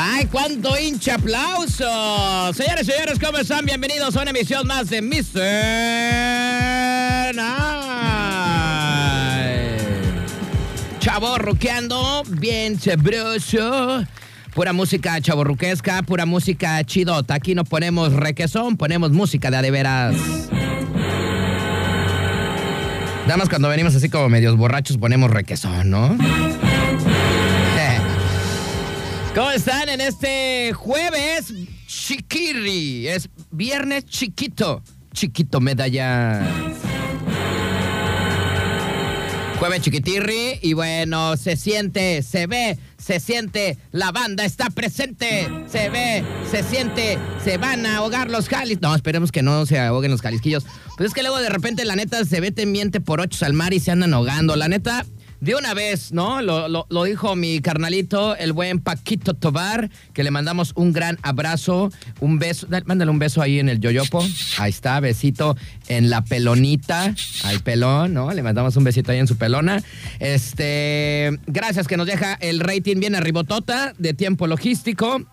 ¡Ay, cuánto hincha aplauso! Señores y señores, ¿cómo están? Bienvenidos a una emisión más de Mr. Night. Chaborruqueando, bien sabroso. Pura música chaborruquesca, pura música chidota. Aquí no ponemos requesón, ponemos música de a de. Nada más cuando venimos así como medios borrachos ponemos requesón, ¿no? ¿Cómo están en este jueves chiquirri? Es viernes chiquito, chiquito medalla. Jueves chiquitirri y bueno, se siente, se ve, se siente, la banda está presente, se ve, se siente, se van a ahogar los jalis. No, esperemos que no se ahoguen los jalisquillos. Pues es que luego de repente la neta se ve miente por ochos al mar y se andan ahogando. La neta, de una vez, ¿no? Lo, lo, dijo mi carnalito, el buen Paquito Tobar, que le mandamos un gran abrazo, un beso, mándale un beso ahí en el yoyopo, ahí está, besito en la pelonita, al pelón, ¿no? Le mandamos un besito ahí en su pelona. Este, gracias que nos deja el rating bien arribotota de tiempo logístico.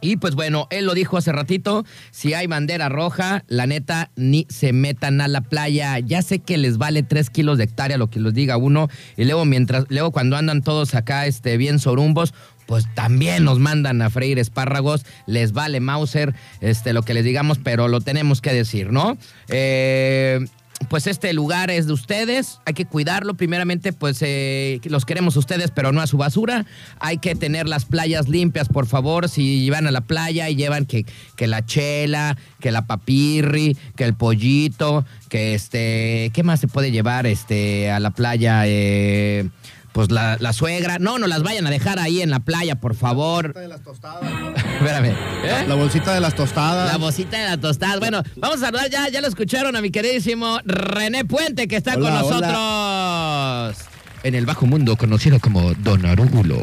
Y pues bueno, él lo dijo hace ratito, si hay bandera roja, la neta, ni se metan a la playa. Ya sé que les vale tres kilos de hectárea lo que les diga uno. Y luego mientras, luego cuando andan todos acá este, bien sorumbos, pues también nos mandan a freír espárragos, les vale Mauser, este, lo que les digamos, pero lo tenemos que decir, ¿no? Eh, pues este lugar es de ustedes, hay que cuidarlo. Primeramente, pues eh, los queremos ustedes, pero no a su basura. Hay que tener las playas limpias, por favor. Si van a la playa y llevan que, que la chela, que la papirri, que el pollito, que este, ¿qué más se puede llevar este a la playa? Eh, pues la, la, suegra. No, no las vayan a dejar ahí en la playa, por favor. La bolsita de las tostadas. ¿no? Espérame. ¿Eh? La bolsita de las tostadas. La bolsita de las tostadas. Bueno, vamos a saludar ya, ya lo escucharon a mi queridísimo René Puente, que está Hola, con nosotros. Hola. En el bajo mundo, conocido como Don Arúgulo.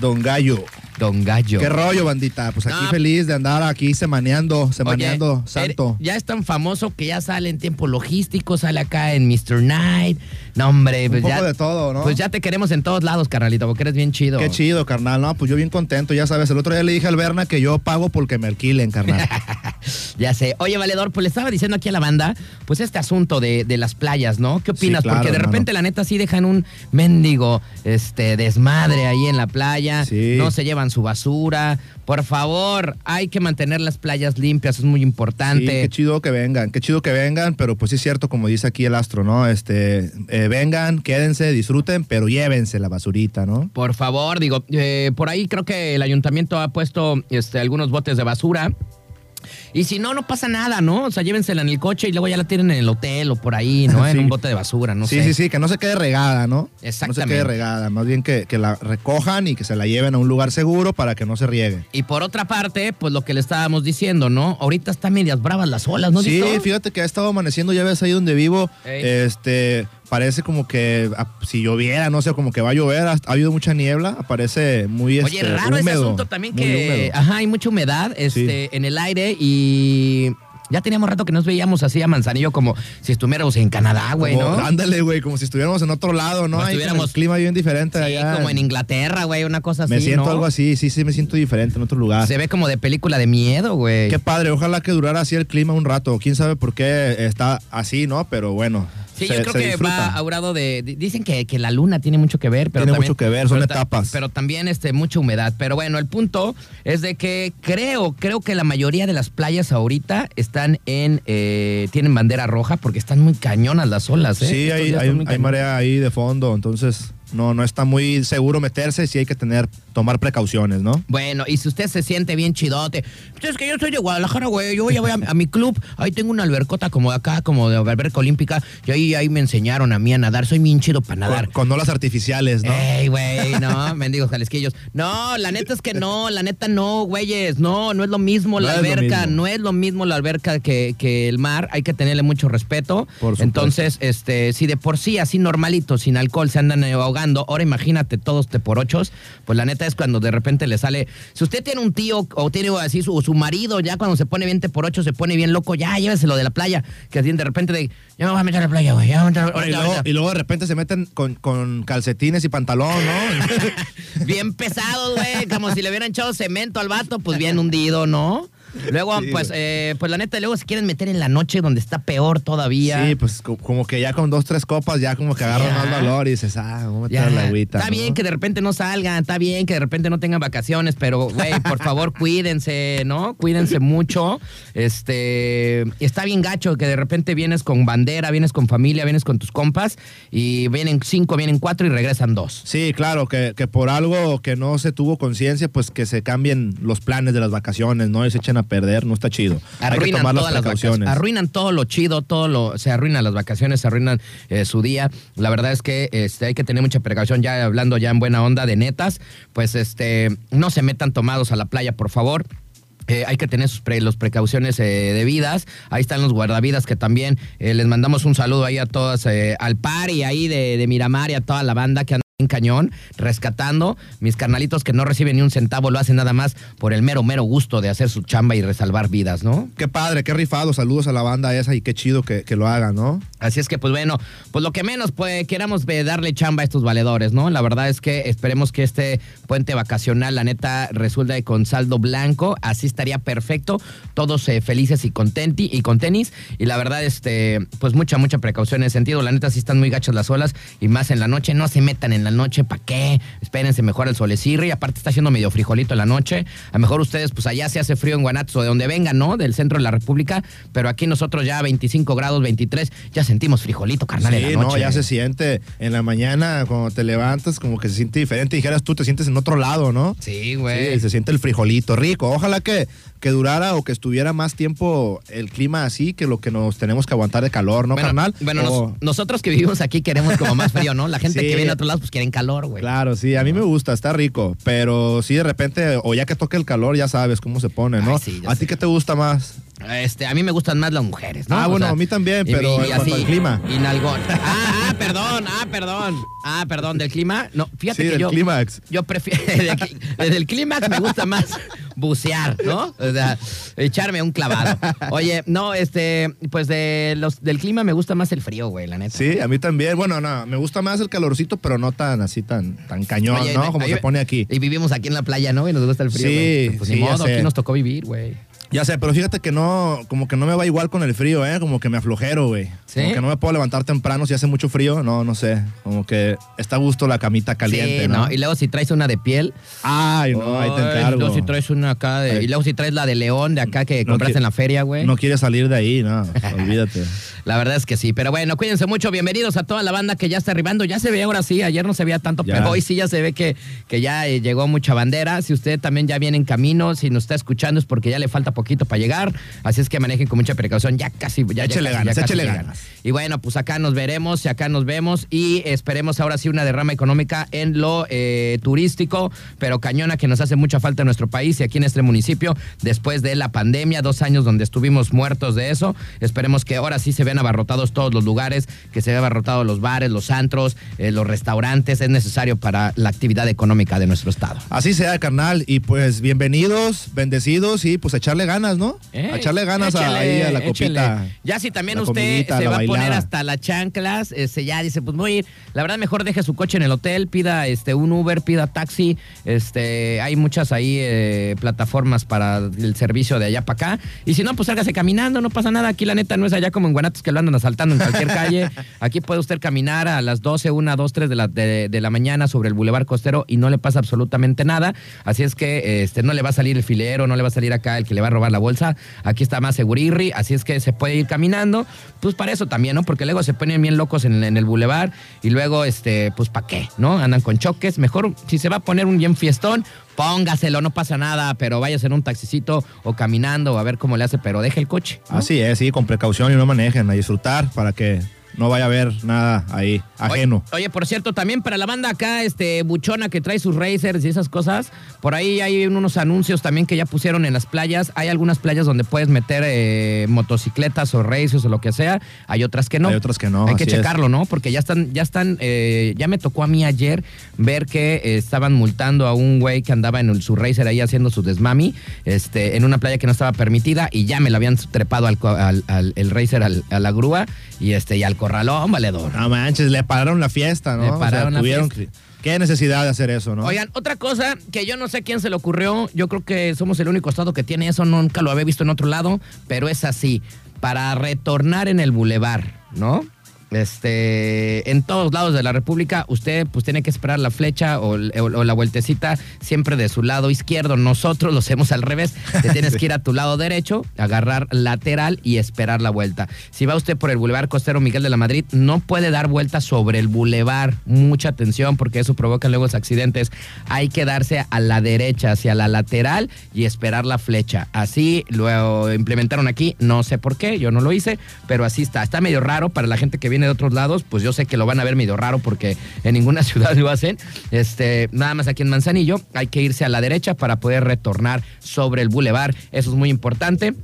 Don Gallo. Don Gallo. ¿Qué rollo, bandita? Pues aquí no. feliz de andar aquí semaneando, semaneando, Oye, santo. Ya es tan famoso que ya sale en tiempo logístico, sale acá en Mr. Night. No, hombre, pues Un poco ya, de todo, ¿no? Pues ya te queremos en todos lados, carnalito, porque eres bien chido. Qué chido, carnal. No, pues yo bien contento, ya sabes. El otro día le dije al Berna que yo pago porque me alquilen, carnal. ya sé. Oye, Valedor, pues le estaba diciendo aquí a la banda, pues este asunto de, de las playas, ¿no? ¿Qué opinas? Sí, claro, porque de repente, hermano. la neta, sí dejan un mendigo este, desmadre ahí en la playa. Sí. No se llevan su basura. Por favor, hay que mantener las playas limpias, es muy importante. Sí, qué chido que vengan, qué chido que vengan, pero pues sí es cierto, como dice aquí el astro, ¿no? Este, eh, vengan, quédense, disfruten, pero llévense la basurita, ¿no? Por favor, digo, eh, por ahí creo que el ayuntamiento ha puesto este, algunos botes de basura. Y si no, no pasa nada, ¿no? O sea, llévensela en el coche y luego ya la tienen en el hotel o por ahí, ¿no? Sí. En un bote de basura, no sí, sé. sí, sí, que no se quede regada, ¿no? Exactamente. No se quede regada, más bien que, que la recojan y que se la lleven a un lugar seguro para que no se riegue. Y por otra parte, pues lo que le estábamos diciendo, ¿no? Ahorita están medias bravas las olas, ¿no? Sí, Dito? fíjate que ha estado amaneciendo, ya ves ahí donde vivo, Ey. este, parece como que ah, si lloviera, no sé, como que va a llover, ha, ha habido mucha niebla, aparece muy Oye, este, raro ese húmedo, asunto también que, ajá, hay mucha humedad este, en el aire y ya teníamos rato que nos veíamos así a Manzanillo como si estuviéramos en Canadá, güey, ¿no? Ándale, güey, como si estuviéramos en otro lado, ¿no? Como estuviéramos- clima bien diferente Sí, allá. como en Inglaterra, güey, una cosa así, Me siento ¿no? algo así, sí, sí, me siento diferente en otro lugar. Se ve como de película de miedo, güey. Qué padre, ojalá que durara así el clima un rato. Quién sabe por qué está así, ¿no? Pero bueno. Sí, se- yo creo que disfruta. va aurado de, di- Dicen que, que la luna tiene mucho que ver, pero Tiene también- mucho que ver, son pero etapas. Pero también este, mucha humedad. Pero bueno, el punto es de que creo, creo que la mayoría de las playas ahorita están en, eh, tienen bandera roja porque están muy cañonas las olas, ¿eh? Sí, Estos hay, marea ahí de fondo, entonces no, no está muy seguro meterse, sí hay que tener, tomar precauciones, ¿no? Bueno, y si usted se siente bien chidote, pues es que yo soy de Guadalajara, güey, yo ya voy a, a mi club, ahí tengo una albercota como de acá, como de alberca olímpica, y ahí, ahí me enseñaron a mí a nadar, soy bien chido para nadar. Con, con olas artificiales, ¿no? Ey, güey, no, mendigos jalisquillos. No, la neta es que no, la neta no, güeyes. No, no es lo mismo la No alberca, mismo. no es lo mismo la alberca que, que el mar. Hay que tenerle mucho respeto. Por supuesto. Entonces, este, si de por sí así normalito, sin alcohol, se andan ahogando Ahora imagínate todos te por ochos. Pues la neta es cuando de repente le sale. Si usted tiene un tío o tiene así su, su marido, ya cuando se pone bien te por ocho, se pone bien loco, ya lléveselo de la playa. Que así de repente de, ya me voy a meter a la playa, güey. Y y luego de repente se meten con, con calcetines y pantalón, ¿no? bien pesados, güey, como si le hubieran echado cemento al vato, pues bien hundido, ¿no? Luego, Sí, pues, eh, pues la neta, luego se quieren meter en la noche donde está peor todavía. Sí, pues co- como que ya con dos, tres copas ya como que agarran más valor y dices, ah, vamos a meter la agüita. está ¿no? bien que de repente no salgan, está bien que de repente no tengan vacaciones, pero, güey, por favor, cuídense, ¿no? Cuídense mucho. Este, está bien gacho que de repente vienes con bandera, vienes con familia, vienes con tus compas y vienen cinco, vienen cuatro y regresan dos. Sí, claro, que, que por algo que no se tuvo conciencia, pues que se cambien los planes de las vacaciones, ¿no? Y se echen a perder, no está chido. Hay que Arruinan tomar todas las precauciones. vacaciones. Arruinan todo lo chido, todo lo. Se arruinan las vacaciones, se arruinan eh, su día. La verdad es que este, hay que tener mucha precaución, ya hablando ya en buena onda de netas. Pues este, no se metan tomados a la playa, por favor. Eh, hay que tener sus pre- los precauciones eh, debidas. Ahí están los guardavidas que también eh, les mandamos un saludo ahí a todas, al par y ahí de, de Miramar y a toda la banda que anda en cañón, rescatando. Mis carnalitos que no reciben ni un centavo lo hacen nada más por el mero, mero gusto de hacer su chamba y resalvar vidas, ¿no? Qué padre, qué rifado. Saludos a la banda esa y qué chido que, que lo hagan, ¿no? Así es que, pues bueno, pues lo que menos pues, queramos eh, darle chamba a estos valedores, ¿no? La verdad es que esperemos que este puente vacacional, la neta, resulte con saldo blanco. Así estaría perfecto. Todos eh, felices y contenti y con tenis. Y la verdad, este, pues mucha, mucha precaución en ese sentido. La neta, sí están muy gachas las olas y más en la noche. No se metan en la noche, ¿para qué? Espérense mejor el solecirri. Y aparte está haciendo medio frijolito la noche. A lo mejor ustedes, pues allá se hace frío en Guanatos o de donde vengan, ¿no? Del centro de la República. Pero aquí nosotros ya 25 grados, 23, ya sentimos frijolito, carnal, en Sí, la noche. no, ya se siente en la mañana cuando te levantas como que se siente diferente. Dijeras tú, te sientes en otro lado, ¿no? Sí, güey. Sí, se siente el frijolito rico. Ojalá que, que durara o que estuviera más tiempo el clima así que lo que nos tenemos que aguantar de calor, ¿no, bueno, carnal? bueno, nos- nosotros que vivimos aquí queremos como más frío, ¿no? La gente Sí. que viene a otros lados pues quieren calor, güey. Claro, sí, a mí me gusta, está rico, pero sí de repente, o ya que toque el calor, ya sabes cómo se pone, ¿no? Ay, sí, ¿A ti qué te gusta más? Este, a mí me gustan más las mujeres, ¿no? Ah, bueno, a mí también, pero en cuanto al clima. Y nalgón. Ah, ah, perdón, ah, perdón. Ah, perdón, del clima. No, fíjate Sí, que del yo. clímax. Yo prefiero. Desde el clímax me gusta más bucear, ¿no? O sea, echarme un clavado. Oye, no, este, pues de los, del clima me gusta más el frío, güey, la neta. Sí, a mí también. Bueno, no, me gusta más el calorcito, pero no tan así, tan, tan cañón, Oye, ¿no? Como ahí- se pone aquí. Y vivimos aquí en la playa, ¿no? Y nos gusta el frío. Sí, güey. Pues sí, ni modo, aquí nos tocó vivir, güey. Ya sé, pero fíjate que no, como que no me va igual con el frío, ¿eh? Como que me aflojero, güey. ¿Sí? Como que no me puedo levantar temprano si hace mucho frío. No, no sé. Como que está a gusto la camita caliente, sí, ¿no? Y luego si traes una de piel. Ay, no, ahí te encargo. luego si traes una acá de. Ay. Y luego si traes la de león de acá que No compraste en la feria, güey. No quieres salir de ahí, no. Olvídate. La verdad es que sí. Pero bueno, cuídense mucho. Bienvenidos a toda la banda que ya está arribando. Ya se ve ahora sí. Ayer no se veía tanto, Ya. pero hoy sí ya se ve que, que ya eh, llegó mucha bandera. Si usted también ya viene en camino, si nos está escuchando es porque ya le falta poquito para llegar. Así es que manejen con mucha precaución. Ya casi. Ya, casi, ganas, ya casi llegan. ganas. Y bueno, pues acá nos veremos y acá nos vemos y esperemos ahora sí una derrama económica en lo eh, turístico, pero cañona que nos hace mucha falta en nuestro país y aquí en este municipio después de la pandemia, dos años donde estuvimos muertos de eso. Esperemos que ahora sí se vean abarrotados todos los lugares, que se vean abarrotados los bares, los antros, eh, los restaurantes. Es necesario para la actividad económica de nuestro estado. Así sea, carnal. Y pues bienvenidos, bendecidos y pues echarle ganas, ¿no? Eh, A echarle ganas a- ahí a la copita. Ya si también usted comidita, se va a poner hasta las chanclas, este, ya dice, pues voy a ir. La verdad, mejor deje su coche en el hotel, pida este un Uber, pida taxi. Este, hay muchas ahí eh, plataformas para el servicio de allá para acá. Y si no, pues sálgase caminando, no pasa nada. Aquí la neta no es allá como en Guanatos que lo andan asaltando en cualquier calle. Aquí puede usted caminar a las 12, 1, 2, 3 de la, de, de la mañana sobre el Boulevard Costero y no le pasa absolutamente nada. Así es que este, no le va a salir el filero, no le va a salir acá el que le va a robar la bolsa. Aquí está más segurirri, así es que se puede ir caminando. Pues para eso también, ¿no? Porque luego se ponen bien locos en, el Boulevard y luego, este, pues ¿para qué? ¿No? Andan con choques. Mejor si se va a poner un bien fiestón, póngaselo, no pasa nada, pero váyase en un taxicito o caminando o a ver cómo le hace, pero deje el coche. Así es, sí, con precaución y no manejen, a disfrutar para que no vaya a haber nada ahí ajeno. Oye, oye, por cierto, también para la banda acá, este, buchona que trae sus racers y esas cosas, por ahí hay unos anuncios también que ya pusieron en las playas. Hay algunas playas donde puedes meter eh, motocicletas o racers o lo que sea. Hay otras que no. Hay otras que no, Hay que es. checarlo, ¿no? Porque ya están, ya están, eh, ya me tocó a mí ayer ver que eh, estaban multando a un güey que andaba en el- su racer ahí haciendo su desmami, este, en una playa que no estaba permitida y ya me lo habían trepado al- al- el racer al- a la grúa y este, y al corralón, valedor. No manches, le pararon la fiesta, ¿no? Le O sea, pararon la tuvieron fiesta. Qué necesidad de hacer eso, ¿no? Oigan, otra cosa que yo no sé a quién se le ocurrió, yo creo que somos el único estado que tiene eso, nunca lo había visto en otro lado, pero es así, para retornar en el bulevar, ¿no? Este, en todos lados de la República, usted pues tiene que esperar la flecha o, o- o la vueltecita siempre de su lado izquierdo. Nosotros lo hacemos al revés. Te tienes que ir a tu lado derecho, agarrar lateral y esperar la vuelta. Si va usted por el Boulevard Costero Miguel de la Madrid, no puede dar vuelta sobre el bulevar. Mucha atención porque eso provoca luego accidentes. Hay que darse a la derecha, hacia la lateral y esperar la flecha. Así lo implementaron aquí, no sé por qué, yo no lo hice, pero así está. Está medio raro para la gente que viene de otros lados, pues yo sé que lo van a ver medio raro porque en ninguna ciudad lo hacen. Este, nada más aquí en Manzanillo hay que irse a la derecha para poder retornar sobre el bulevar. Eso es muy importante.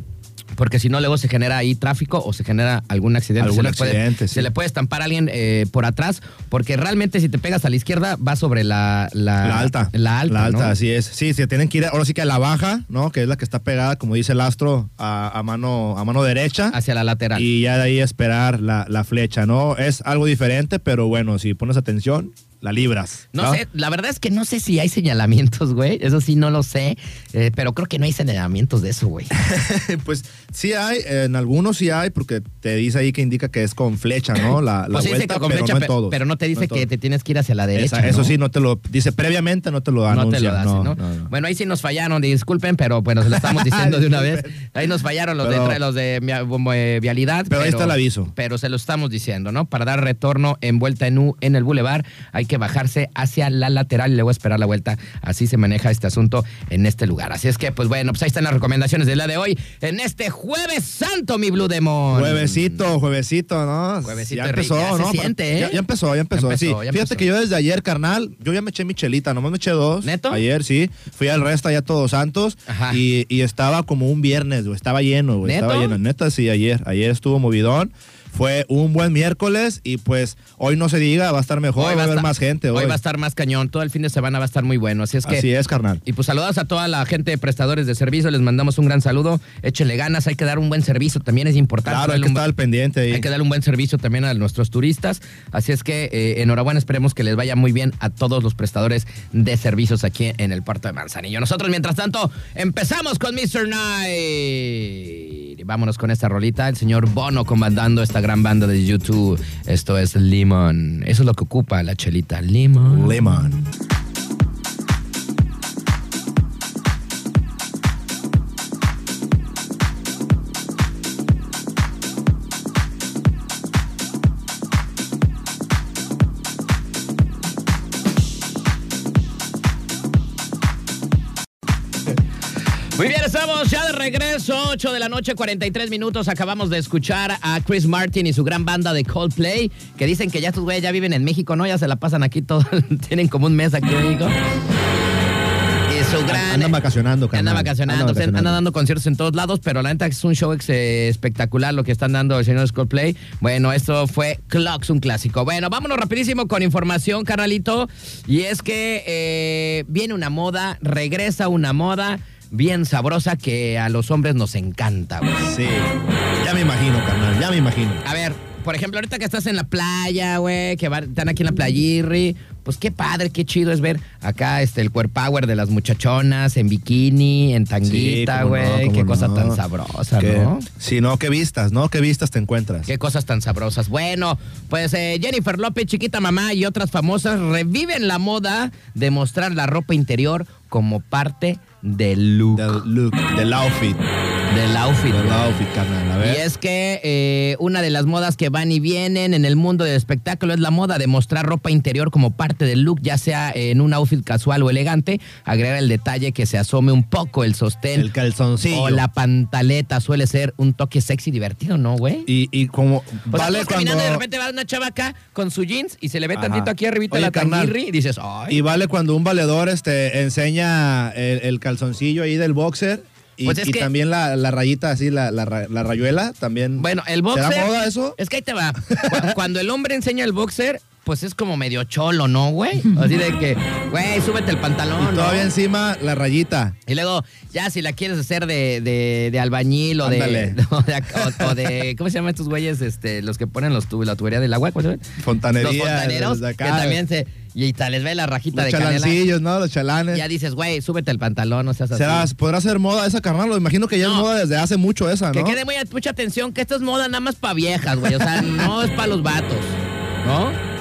Porque si no, luego se genera ahí tráfico o se genera algún accidente. Algún se le puede, sí. se le puede estampar a alguien eh, por atrás, porque realmente si te pegas a la izquierda, va sobre la, la, La alta. La alta. La alta, ¿no? así es. Sí, se tienen que ir, ahora sí que a la baja, ¿no? Que es la que está pegada, como dice el astro, a, a mano, a mano derecha. Hacia la lateral. Y ya de ahí esperar la, la flecha, ¿no? Es algo diferente, pero bueno, si pones atención, la libras. No, sé, la verdad es que no sé si hay señalamientos, güey. Eso sí, no lo sé. eh, pero creo que no hay señalamientos de eso, güey. pues sí hay, en algunos sí hay, porque te dice ahí que indica que es con flecha, ¿no? La, la Pues vuelta, con pero flecha, no en todos. pero no te dice que te tienes que ir hacia la derecha. Esa- Eso ¿no? sí, no te lo dice previamente, no te lo No anuncia. te lo das, ¿no? no, no. Bueno, ahí sí nos fallaron, disculpen, pero bueno, se lo estamos diciendo de una vez. Ahí nos fallaron los Pero- de los de eh, vialidad. Pero ahí está el aviso. Pero se lo estamos diciendo, ¿no? Para dar retorno en vuelta en U en el bulevar, hay que bajarse hacia la lateral y luego esperar la vuelta. Así se maneja este asunto en este lugar. Así es que, pues bueno, pues ahí están las recomendaciones del día de hoy en este Jueves Santo, mi Blue Demon. Juevesito, juevesito, ¿no? Juevesito ya empezó, ya se ¿no? siente, ¿eh? Ya, ya empezó, ya empezó. Ya empezó, sí. ya Fíjate que yo desde ayer, carnal, yo ya me eché mi chelita, nomás me eché dos. ¿Neto? Ayer, sí. Fui al resto allá Todos Santos Ajá. y, y estaba como un viernes, güey. Estaba lleno, güey. Estaba lleno. Neta, sí, ayer. Ayer estuvo movidón. Fue un buen miércoles y pues hoy no se diga, va a estar mejor, va, a haber más gente hoy. Hoy va a estar más cañón. Todo el fin de semana va a estar muy bueno. Así es que. Así es, carnal. Y pues saludos a toda la gente de prestadores de servicio, les mandamos un gran saludo, échenle ganas, hay que dar un buen servicio, también es importante. Claro, hay que un estar al pendiente ahí. hay que darle un buen servicio también a nuestros turistas, así es que eh, enhorabuena, esperemos que les vaya muy bien a todos los prestadores de servicios aquí en el puerto de Manzanillo. Nosotros, mientras tanto, empezamos con Mr. Night. Y vámonos con esta rolita, el señor Bono comandando esta gran banda de YouTube. Esto es Lemon. Eso es lo que ocupa la chelita. Lemon. Lemon. Muy bien, estamos ya de regreso, 8 de la noche, 43 minutos. Acabamos de escuchar a Chris Martin y su gran banda de Coldplay, que dicen que ya estos güeyes ya viven en México, ¿no? Ya se la pasan aquí todo, tienen como un mes aquí en México. Y su gran... Andan vacacionando, Andan carnal. vacacionando, Andan se- andan vacacionando. dando conciertos en todos lados, pero la neta es un show ex- eh, espectacular lo que están dando el señor Coldplay. Bueno, esto fue Clocks, un clásico. Bueno, vámonos rapidísimo con información, carnalito. Y es que eh, viene una moda, regresa una moda bien sabrosa que a los hombres nos encanta, güey. Sí. Ya me imagino, carnal, ya me imagino. A ver, por ejemplo, ahorita que estás en la playa, güey, que va- están aquí en la playirri, pues qué padre, qué chido es ver acá este el core power de las muchachonas en bikini, en tanguita, Sí, cómo no, güey. qué cosa no. tan sabrosa, Que- ¿no? Sí, no, qué vistas, ¿no? Qué vistas te encuentras. Qué cosas tan sabrosas. Bueno, pues eh, Jennifer López, Chiquita Mamá y otras famosas reviven la moda de mostrar la ropa interior como parte del look. Del look, del outfit. Del outfit. Del outfit, carnal. A ver. Y es que eh, una de las modas que van y vienen en el mundo del espectáculo es la moda de mostrar ropa interior como parte del look, ya sea en un outfit casual o elegante. Agregar el detalle que se asome un poco el sostén El calzoncillo. o la pantaleta suele ser un toque sexy divertido, ¿no, güey? Y, y como O sea, vale cuando caminando y de repente va una chava acá con su jeans y se le ve Ajá. tantito aquí arribita Oye, la tanguirri y dices, ay. y vale cuando un valedor este enseña el, el calzoncillo ahí del boxer y, Pues es y que- también la, la rayita así la, la, la rayuela también. Bueno, el boxer. ¿Será moda eso? Es que ahí te va. Cu- Cuando el hombre enseña el boxer, pues es como medio cholo, ¿no, güey? Así de que, güey, súbete el pantalón. y ¿no? todavía encima la rayita. Y luego, ya si la quieres hacer de, de, de albañil o de, o de, o- o de- ¿Cómo se llaman estos güeyes? Este, los que ponen los tubos, la tubería del agua. ¿Cómo se llaman? Fontanería. Los fontaneros. Que también se. Y tal les ve la rajita Los de canela. chalancillos, ¿no? Los chalanes. Ya dices, güey, súbete el pantalón, no seas así. ¿Será, ¿Podrá ser moda esa, carnal? Lo imagino que ya No. es moda desde hace mucho esa, Que ¿no? quede muy, mucha atención que esto es moda nada más para viejas, güey. O sea, no es para los vatos, ¿no?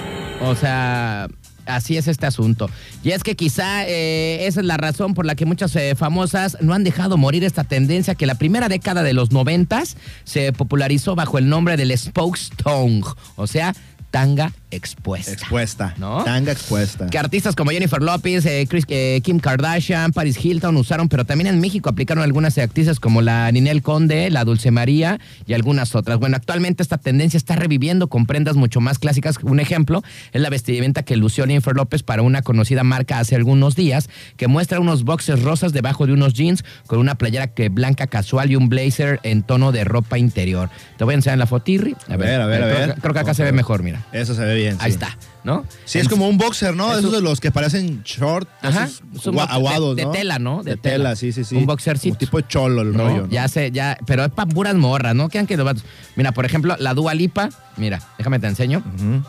O sea, así es este asunto. Y es que quizá eh, esa es la razón por la que muchas eh, famosas no han dejado morir esta tendencia que la primera década de los noventas se popularizó bajo el nombre del spokes tongue, o sea, tanga expuesta. Expuesta. ¿No? Tanga expuesta. Que artistas como Jennifer Lopez, eh, Chris- eh, Kim Kardashian, Paris Hilton usaron, pero también en México aplicaron algunas actrices como la Ninel Conde, la Dulce María y algunas otras. Bueno, actualmente esta tendencia está reviviendo con prendas mucho más clásicas. Un ejemplo es la vestimenta que lució Jennifer López para una conocida marca hace algunos días, que muestra unos boxes rosas debajo de unos jeans con una playera que blanca casual y un blazer en tono de ropa interior. Te voy a enseñar la fotirri. A ver, a ver, a creo ver. que- Creo que acá se ve mejor, mira. Eso se ve bien. Ahí sí. está, ¿no? Sí, es como un boxer, ¿no? Es Esos de los que parecen short, Ajá, esos un aguados, de- ¿no? de tela, ¿no? De, De tela, tela. sí, sí, sí. Un boxercito. Como tipo cholo el ¿no? rollo, ¿no? Ya sé, ya, pero es para puras morras, ¿no? Quedan que los vatos. Mira, por ejemplo, la Dua Lipa, mira, déjame te enseño. Ujú.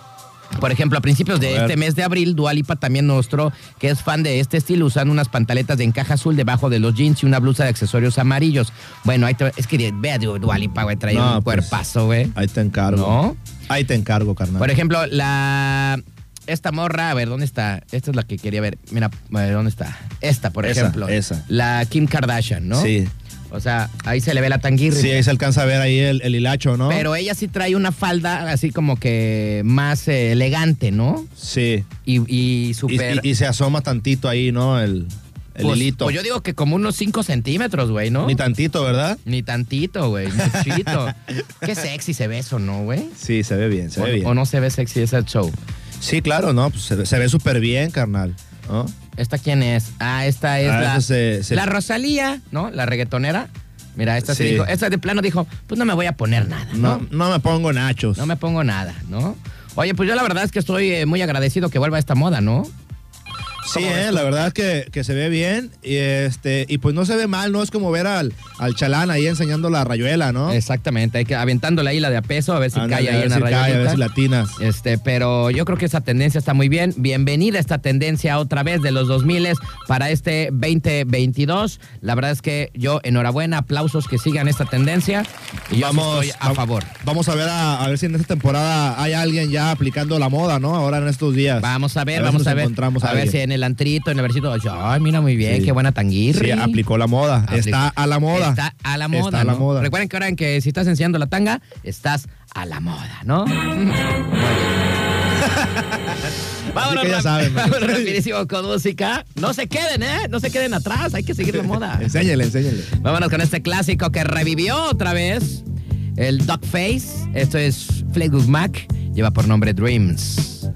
Por ejemplo, a principios de A este mes de abril, Dua Lipa también mostró que es fan de este estilo, usando unas pantaletas de encaje azul debajo de los jeans y una blusa de accesorios amarillos. Bueno, ahí te, es que vea Dua Lipa, güey, trae No, un pues, cuerpazo, güey. Ahí te encargo. ¿No? Ahí te encargo, carnal. Por ejemplo, la. Esta morra, a ver, ¿dónde está? Esta es la que quería ver. Mira, a ver, ¿dónde está? Esta, por Esa, ejemplo. esa. La Kim Kardashian, ¿no? Sí. O sea, ahí se le ve la tanguirri. Sí, ahí se alcanza a ver ahí el, el hilacho, ¿no? Pero ella sí trae una falda así como que más eh, elegante, ¿no? Sí. Y, y Y, súper. y- y se asoma tantito ahí, ¿no? El, el pues, hilito. pues yo digo que como unos 5 centímetros, güey, ¿no? Ni tantito, ¿verdad? Ni tantito, güey. Muchito. Qué sexy se ve eso, ¿no, güey? Sí, se ve bien, se O, ve bien. o no se ve sexy ese show. Sí, claro, ¿no? Pues se, se ve súper bien, carnal. ¿no? ¿Esta quién es? Ah, esta es Ah, la, esa se- se- la Rosalía, ¿no? La reggaetonera. Mira, esta se dijo, esta de plano dijo, pues no me voy a poner nada, ¿no? No, no me pongo nachos. No me pongo nada, ¿no? Oye, pues yo la verdad es que estoy eh, muy agradecido que vuelva esta moda, ¿no? Sí, ¿Cómo ves eh, la verdad que, que se ve bien y este y pues no se ve mal, no es como ver al, al chalán ahí enseñando la rayuela, ¿no? Exactamente, hay que aventándole ahí la de a peso a ver si cae ahí a ver en la si cae, a ver si latinas. Este, pero yo creo que esa tendencia está muy bien. Bienvenida esta tendencia otra vez de los 2000 para este 2022. La verdad es que yo, enhorabuena, aplausos que sigan esta tendencia. Y yo estoy a favor. Vamos a ver a, a ver si en esta temporada hay alguien ya aplicando la moda, ¿no? Ahora en estos días. Vamos a ver, A ver si vamos nos a ver. encontramos a a ver si en el antrito, en el versito. Ay, mira muy bien, Sí. qué buena tanguirri. Sí, aplicó la moda. Aplicó. Está a la moda. Está a la moda. Está a la ¿no? moda. Recuerden que ahora en que si estás enseñando la tanga, estás a la moda, ¿no? Vámonos, ya saben, vámonos rapidísimo con música. No se queden, ¿eh? No se queden atrás. Hay que seguir la moda. Enséñele, enséñele. Vámonos con este clásico que revivió otra vez. El Dog Face. Esto es Fleetwood Mac. Lleva por nombre Dreams.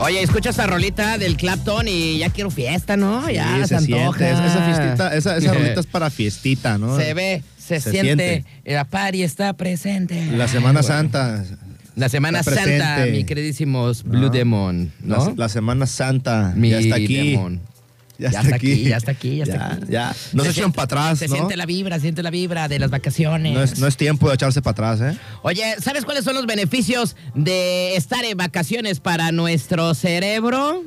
Oye, escucha esa rolita del Clapton y ya quiero fiesta, ¿no? Ya Sí, se, se antoja. siente. Esa, esa fiestita, esa, esa rolita es para fiestita, ¿no? Se ve, se, Se siente, siente. la party está presente. La Semana. Santa. La Semana Santa, mi queridísimos Blue ¿no? Demon, ¿no? La, la Semana Santa. mi ya está aquí. demon. Ya, Ya está aquí, ya está aquí, ya está aquí. ya. No se, Se para atrás, Se ¿no? siente la vibra, se siente la vibra de las vacaciones. No es, no es tiempo de echarse para atrás, ¿eh? Oye, ¿sabes cuáles son los beneficios de estar en vacaciones para nuestro cerebro?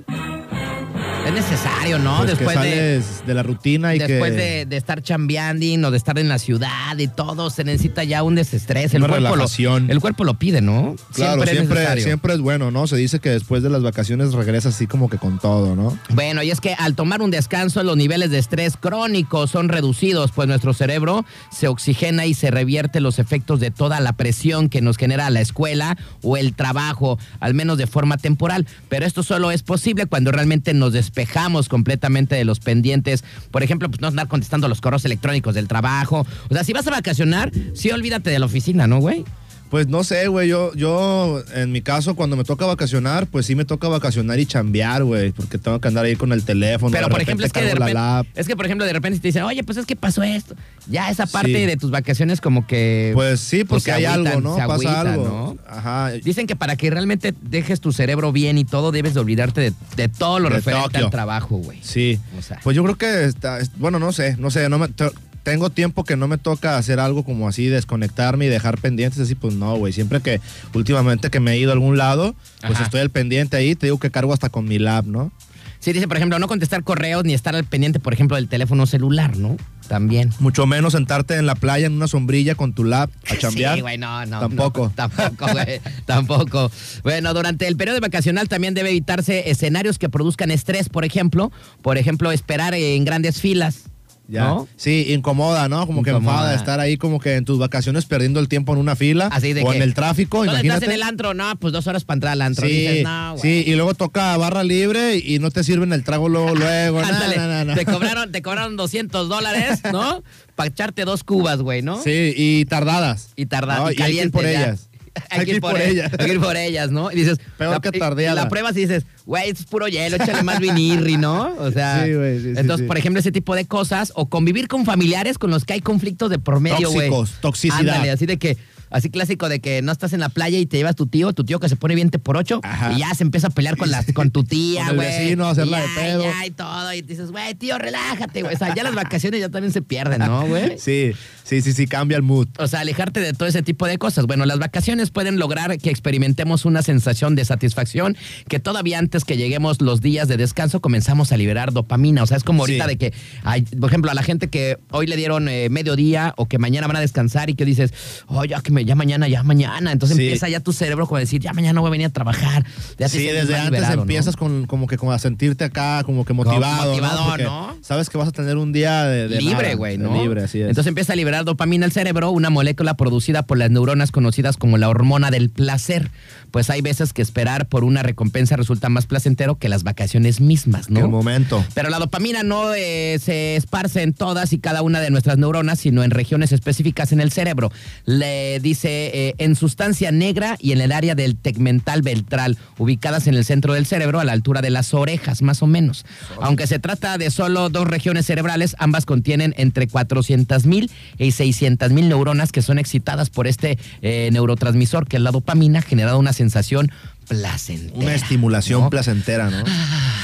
Es necesario, ¿no? Pues que después de, sales de, la rutina y después que... de, de estar chambeando o de estar en la ciudad y todo, se necesita ya un desestrés. El cuerpo, lo, relajación. el cuerpo lo pide, ¿no? Claro, siempre, siempre es bueno, ¿no? Se dice que después de las vacaciones regresas así como que con todo, ¿no? Bueno, y es que al tomar un descanso, los niveles de estrés crónico son reducidos, pues nuestro cerebro se oxigena y se revierte los efectos de toda la presión que nos genera la escuela o el trabajo, al menos de forma temporal. Pero esto solo es posible cuando realmente nos despejamos completamente de los pendientes. Por ejemplo, pues no andar contestando los correos electrónicos del trabajo. O sea, si vas a vacacionar, sí olvídate de la oficina, ¿no, güey? Pues no sé, güey, yo, yo en mi caso cuando me toca vacacionar, pues sí me toca vacacionar y chambear, güey, porque tengo que andar ahí con el teléfono. Pero de por ejemplo, es que de repente, es que por ejemplo, de repente te dicen, oye, pues es que pasó esto. Ya esa parte Sí. de tus vacaciones como que... Pues sí, porque hay agüitan, algo, ¿no? Pasa algo. ¿no? Ajá. Dicen que para que realmente dejes tu cerebro bien y todo, debes de olvidarte de, de todo lo De referente Tokio. al trabajo, güey. Sí. O sea. Pues yo creo que está, es- bueno, no sé, no sé, no me te- tengo tiempo que no me toca hacer algo como así, desconectarme y dejar pendientes así, pues no, güey. Siempre que últimamente que me he ido a algún lado, pues Ajá. estoy al pendiente ahí, te digo que cargo hasta con mi lab, ¿no? Sí, dice, por ejemplo, no contestar correos ni estar al pendiente, por ejemplo, del teléfono celular, ¿no? También. Mucho menos sentarte en la playa en una sombrilla con tu lab a chambear. Sí, güey, no, no. Tampoco. no, tampoco, güey. tampoco. Bueno, durante el periodo vacacional también debe evitarse escenarios que produzcan estrés, por ejemplo. Por ejemplo, esperar en grandes filas. Ya. ¿No? Sí, incomoda, ¿no? Como que Incomoda. enfada estar ahí como que en tus vacaciones perdiendo el tiempo en una fila Así de o que, en el tráfico, ¿Dónde imagínate. estás en el antro? No, pues dos horas para entrar al antro. Sí, Dices, no, güey. sí, y luego toca barra libre y no te sirven el trago luego, luego. Te, cobraron, te cobraron 200 dólares, ¿no? Para echarte dos cubas, güey, ¿no? Sí, y tardadas. Y tardar, No, y y que por ya. ellas. Hay que ir por ellas. Hay que ir por ellas, ¿no? Y dices, Peor la, que tardeada. La pruebas y dices, güey, esto es puro hielo, échale más vinirri, ¿no? O sea, Sí, güey, sí, sí, entonces, sí. por ejemplo, ese tipo de cosas, o convivir con familiares con los que hay conflictos de por medio, güey. Tóxicos, toxicidad. Ándale, así de que, así clásico de que no estás en la playa y te llevas tu tío, tu tío que se pone 20 por 8 Ajá. y ya se empieza a pelear con, la, con tu tía, güey. vecino, hacerla de pedo. ya, y todo, y dices, güey, tío, relájate, güey. O sea, ya las vacaciones ya también se pierden, ¿no, güey? Sí, sí, sí, sí, cambia el mood. O sea, alejarte de todo ese tipo de cosas. Bueno, las vacaciones pueden lograr que experimentemos una sensación de satisfacción que todavía antes que lleguemos los días de descanso comenzamos a liberar dopamina. O sea, es como ahorita Sí. de que, hay, por ejemplo, a la gente que hoy le dieron eh, mediodía o que mañana van a descansar y que dices, oh, ya que me, ya mañana, ya mañana. Entonces Sí. empieza ya tu cerebro como a decir, ya mañana voy a venir a trabajar. Ya Sí, desde antes liberado, ¿no? empiezas con como que como a sentirte acá, como que motivado, motivado, ¿no? ¿no? Sabes que vas a tener un día de, de libre, güey, ¿no? Libre, así es. Entonces empieza a liberar dopamina el cerebro, una molécula producida por las neuronas conocidas como la hormona del placer. Pues hay veces que esperar por una recompensa resulta más placentero que las vacaciones mismas, Que el ¿no? momento. Pero la dopamina no eh, se esparce en todas y cada una de nuestras neuronas, sino en regiones específicas en el cerebro. Le dice eh, en sustancia negra y en el área del tegmental ventral, ubicadas en el centro del cerebro a la altura de las orejas, más o menos. Aunque se trata de solo dos regiones cerebrales, ambas contienen entre 400 mil y 600 mil neuronas que son excitadas por este eh, neurotransmisor, que es la dopamina, generando una sensación placentera. Una estimulación ¿no? placentera, ¿no?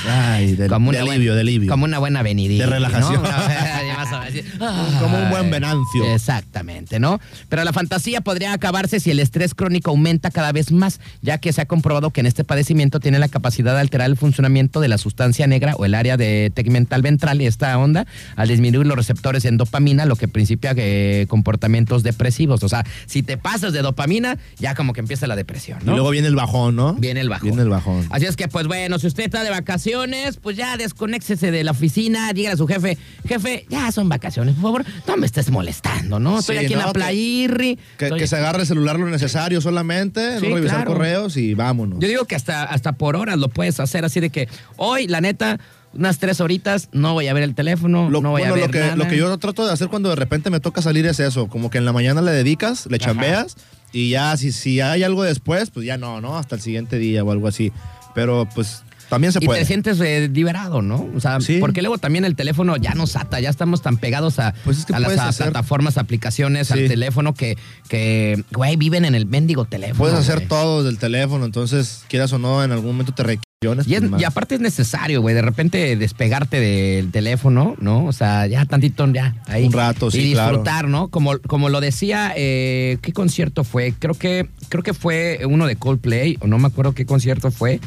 Ay, de, Como de alivio, buena- de alivio. Como una buena venidilla. De relajación. Como un buen venancio. Exactamente, ¿no? Pero la fantasía podría acabarse si el estrés crónico aumenta cada vez más, ya que se ha comprobado que en este padecimiento tiene la capacidad de alterar el funcionamiento de la sustancia negra o el área de tegmental ventral y esta onda al disminuir los receptores en dopamina, lo que principia eh, comportamientos depresivos. O sea, si te pasas de dopamina, ya como que empieza la depresión, Y ¿no? luego viene el bajón, ¿no? Viene el bajón. Viene el bajón. Así es que, pues bueno, si usted está de vacaciones, pues ya desconéxese de la oficina, dígale a su jefe, jefe, ya son vacaciones, por favor, no me estés molestando, ¿no? Estoy Sí, aquí en la playirri. Que, Estoy- que se agarre el celular lo necesario solamente, Sí, no revisar claro. correos y vámonos. Yo digo que hasta, hasta por horas lo puedes hacer, así de que hoy, la neta, unas tres horitas, no voy a ver el teléfono, Lo, no voy bueno, a ver lo que, nada. lo que yo trato de hacer cuando de repente me toca salir es eso, como que en la mañana le dedicas, le Ajá. chambeas y ya si, si hay algo después, pues ya no, ¿no? Hasta el siguiente día o algo así. Pero pues también se y puede. te sientes eh, liberado, ¿no? O sea, Sí. porque luego también el teléfono ya nos ata, ya estamos tan pegados a, Pues es que a las hacer- plataformas, aplicaciones, al teléfono que, que, güey, viven en el mendigo teléfono. Puedes hacer güey. todo del teléfono, entonces quieras o no, en algún momento te Y, es- y aparte es necesario, güey, de repente despegarte del teléfono, ¿no? O sea, ya tantito, ya, ahí. Un rato, sí, Y claro. disfrutar, ¿no? Como, como lo decía, eh, ¿qué concierto fue? Creo que, creo que fue uno de Coldplay, o no me acuerdo qué concierto fue,